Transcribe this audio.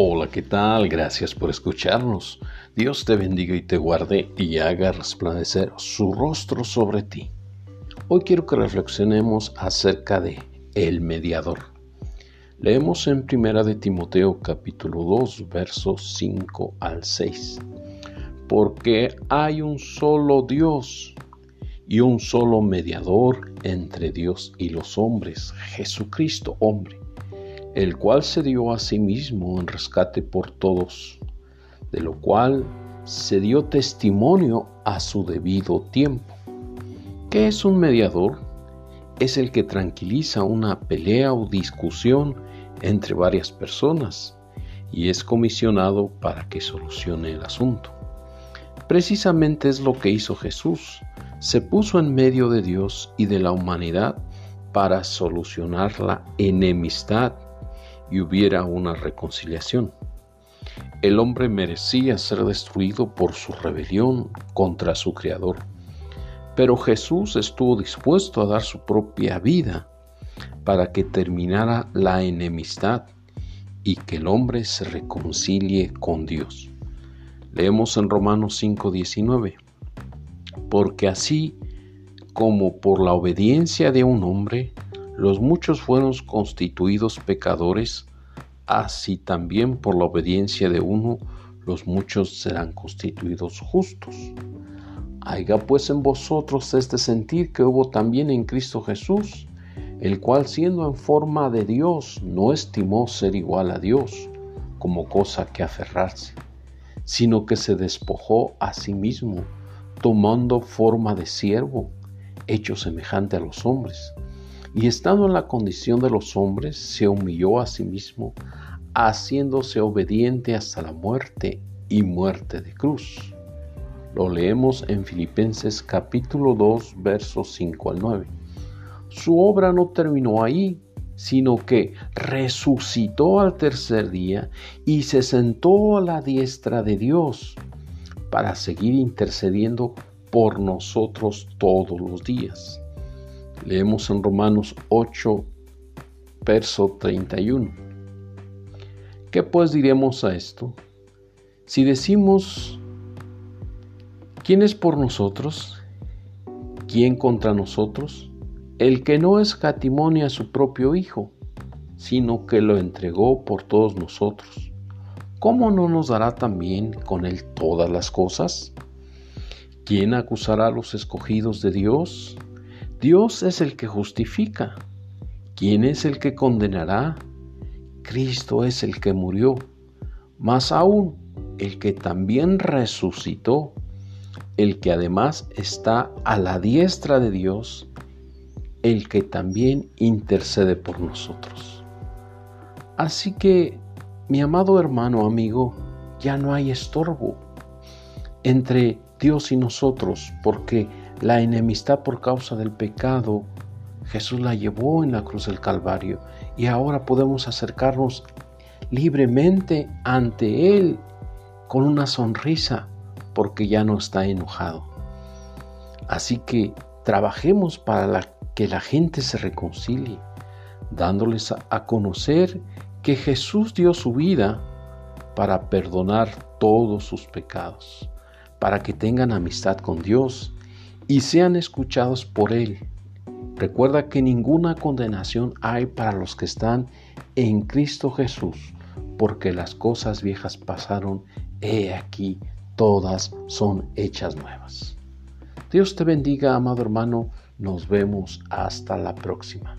Hola, ¿qué tal? Gracias por escucharnos. Dios te bendiga y te guarde y haga resplandecer su rostro sobre ti. Hoy quiero que reflexionemos acerca de el mediador. Leemos en Primera de Timoteo capítulo 2 versos 5 al 6. Porque hay un solo Dios y un solo mediador entre Dios y los hombres, Jesucristo hombre el cual se dio a sí mismo en rescate por todos, de lo cual se dio testimonio a su debido tiempo. ¿Qué es un mediador? Es el que tranquiliza una pelea o discusión entre varias personas y es comisionado para que solucione el asunto. Precisamente es lo que hizo Jesús. Se puso en medio de Dios y de la humanidad para solucionar la enemistad y hubiera una reconciliación. El hombre merecía ser destruido por su rebelión contra su Creador, pero Jesús estuvo dispuesto a dar su propia vida para que terminara la enemistad y que el hombre se reconcilie con Dios. Leemos en Romanos 5:19, porque así como por la obediencia de un hombre, los muchos fueron constituidos pecadores, así también por la obediencia de uno los muchos serán constituidos justos. Haiga pues en vosotros este sentir que hubo también en Cristo Jesús, el cual siendo en forma de Dios no estimó ser igual a Dios como cosa que aferrarse, sino que se despojó a sí mismo, tomando forma de siervo, hecho semejante a los hombres y estando en la condición de los hombres, se humilló a sí mismo, haciéndose obediente hasta la muerte y muerte de cruz. Lo leemos en Filipenses capítulo 2, versos 5 al 9. Su obra no terminó ahí, sino que resucitó al tercer día y se sentó a la diestra de Dios para seguir intercediendo por nosotros todos los días. Leemos en Romanos 8, verso 31. ¿Qué pues diremos a esto? Si decimos, ¿quién es por nosotros? ¿Quién contra nosotros? El que no escatimonia a su propio Hijo, sino que lo entregó por todos nosotros. ¿Cómo no nos dará también con él todas las cosas? ¿Quién acusará a los escogidos de Dios? Dios es el que justifica. ¿Quién es el que condenará? Cristo es el que murió, más aún el que también resucitó, el que además está a la diestra de Dios, el que también intercede por nosotros. Así que, mi amado hermano, amigo, ya no hay estorbo entre Dios y nosotros, porque la enemistad por causa del pecado, Jesús la llevó en la cruz del Calvario y ahora podemos acercarnos libremente ante Él con una sonrisa porque ya no está enojado. Así que trabajemos para que la gente se reconcilie, dándoles a conocer que Jesús dio su vida para perdonar todos sus pecados, para que tengan amistad con Dios y sean escuchados por Él. Recuerda que ninguna condenación hay para los que están en Cristo Jesús, porque las cosas viejas pasaron, he aquí, todas son hechas nuevas. Dios te bendiga, amado hermano, nos vemos hasta la próxima.